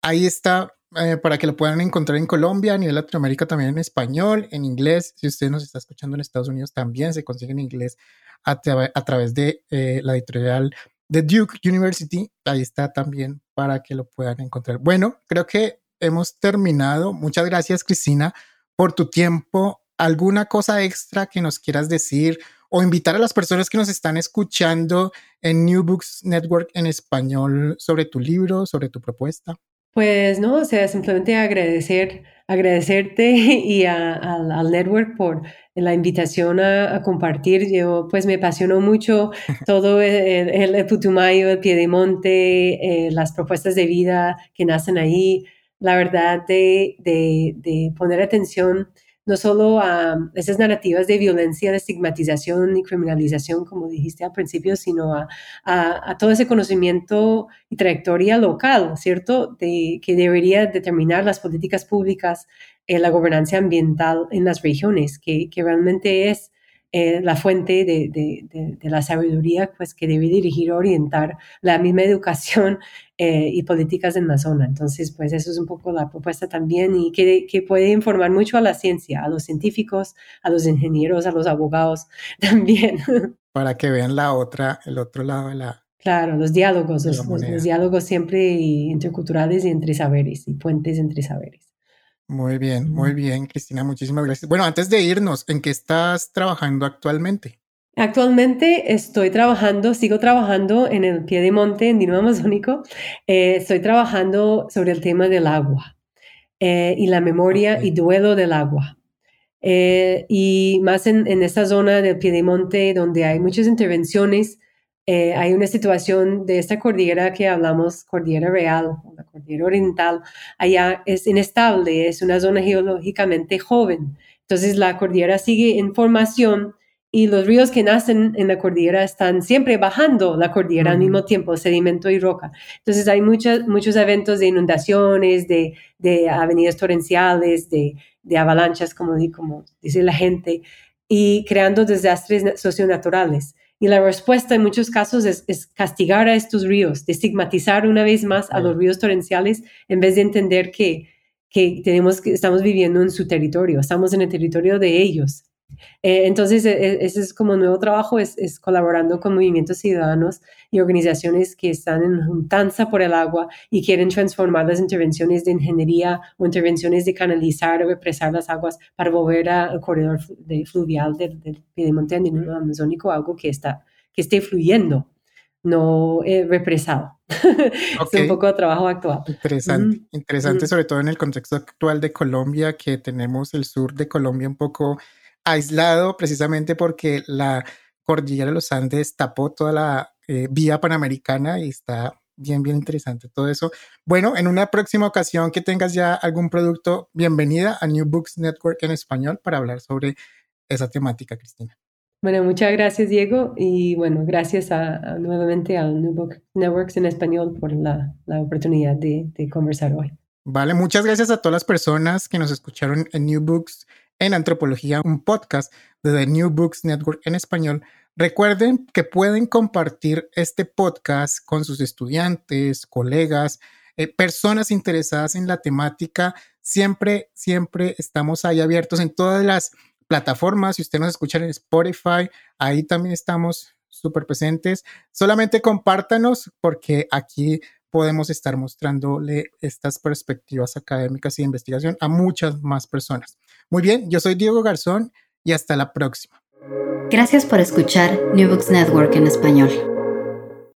Ahí está eh, para que lo puedan encontrar en Colombia, a nivel Latinoamérica también en español, en inglés. Si usted nos está escuchando en Estados Unidos, también se consigue en inglés a, través de eh, la editorial de Duke University. Ahí está también para que lo puedan encontrar. Bueno, creo que hemos terminado. Muchas gracias, Cristina, por tu tiempo. ¿Alguna cosa extra que nos quieras decir o invitar a las personas que nos están escuchando en New Books Network en español sobre tu libro, sobre tu propuesta? Pues no, o sea, simplemente agradecer, agradecerte y al network por la invitación a, compartir. Yo pues me apasionó mucho todo el, el, Putumayo, el Piedemonte, eh, las propuestas de vida que nacen ahí. La verdad de, de, de poner atención no solo a esas narrativas de violencia, de estigmatización y criminalización, como dijiste al principio, sino a, a, todo ese conocimiento y trayectoria local, ¿cierto? De, que debería determinar las políticas públicas, en la gobernanza ambiental en las regiones, que, que realmente es eh, la fuente de, de, de, la sabiduría pues, que debe dirigir orientar la misma educación eh, y políticas en la zona. Entonces, pues eso es un poco la propuesta también y que, que, puede informar mucho a la ciencia, a los científicos, a los ingenieros, a los abogados también. Para que vean la otra, el otro lado de la... Claro, los diálogos, los diálogos siempre interculturales y entre saberes y puentes entre saberes. Muy bien, muy bien, Cristina, muchísimas gracias. Bueno, antes de irnos, ¿en qué estás trabajando actualmente? Actualmente estoy trabajando, sigo trabajando en el pie de monte, en Dino Amazónico. Eh, estoy trabajando sobre el tema del agua eh, y la memoria y duelo del agua. Eh, y más en, en, esta zona del pie de monte donde hay muchas intervenciones eh, hay una situación de esta cordillera que hablamos, cordillera real, cordillera oriental, allá es inestable, es una zona geológicamente joven. Entonces la cordillera sigue en formación y los ríos que nacen en la cordillera están siempre bajando la cordillera al mismo tiempo, sedimento y roca. Entonces hay muchos, muchos eventos de inundaciones, de, de avenidas torrenciales, de, de avalanchas, como, como dice la gente, y creando desastres socionaturales. Y la respuesta en muchos casos es, castigar a estos ríos, de estigmatizar una vez más a los ríos torrenciales en vez de entender que, que, tenemos, que estamos viviendo en su territorio, estamos en el territorio de ellos. Eh, entonces, e, e, ese es como nuevo trabajo, es, es, colaborando con movimientos ciudadanos y organizaciones que están en juntanza por el agua y quieren transformar las intervenciones de ingeniería o intervenciones de canalizar o represar las aguas para volver al corredor de, fluvial del, del Piedemonte andino amazónico, algo que, está, que esté fluyendo, no eh, represado. es un poco de trabajo actual. Interesante, interesante sobre todo en el contexto actual de Colombia, que tenemos el sur de Colombia un poco aislado precisamente porque la cordillera de los Andes tapó toda la eh, vía panamericana y está bien, bien interesante todo eso. Bueno, en una próxima ocasión que tengas ya algún producto, bienvenida a New Books Network en español para hablar sobre esa temática, Cristina. Bueno, muchas gracias, Diego. Y bueno, gracias a, nuevamente a New Books Networks en español por la, la oportunidad de, de conversar hoy. Vale, muchas gracias a todas las personas que nos escucharon en New Books en Antropología, un podcast de The New Books Network en español. Recuerden que pueden compartir este podcast con sus estudiantes, colegas, eh, personas interesadas en la temática. Siempre, siempre estamos ahí abiertos en todas las plataformas. Si usted nos escucha en Spotify, ahí también estamos súper presentes. Solamente compártanos porque aquí podemos estar mostrándole estas perspectivas académicas y de investigación a muchas más personas. Muy bien, yo soy Diego Garzón y hasta la próxima. Gracias por escuchar New Books Network en español.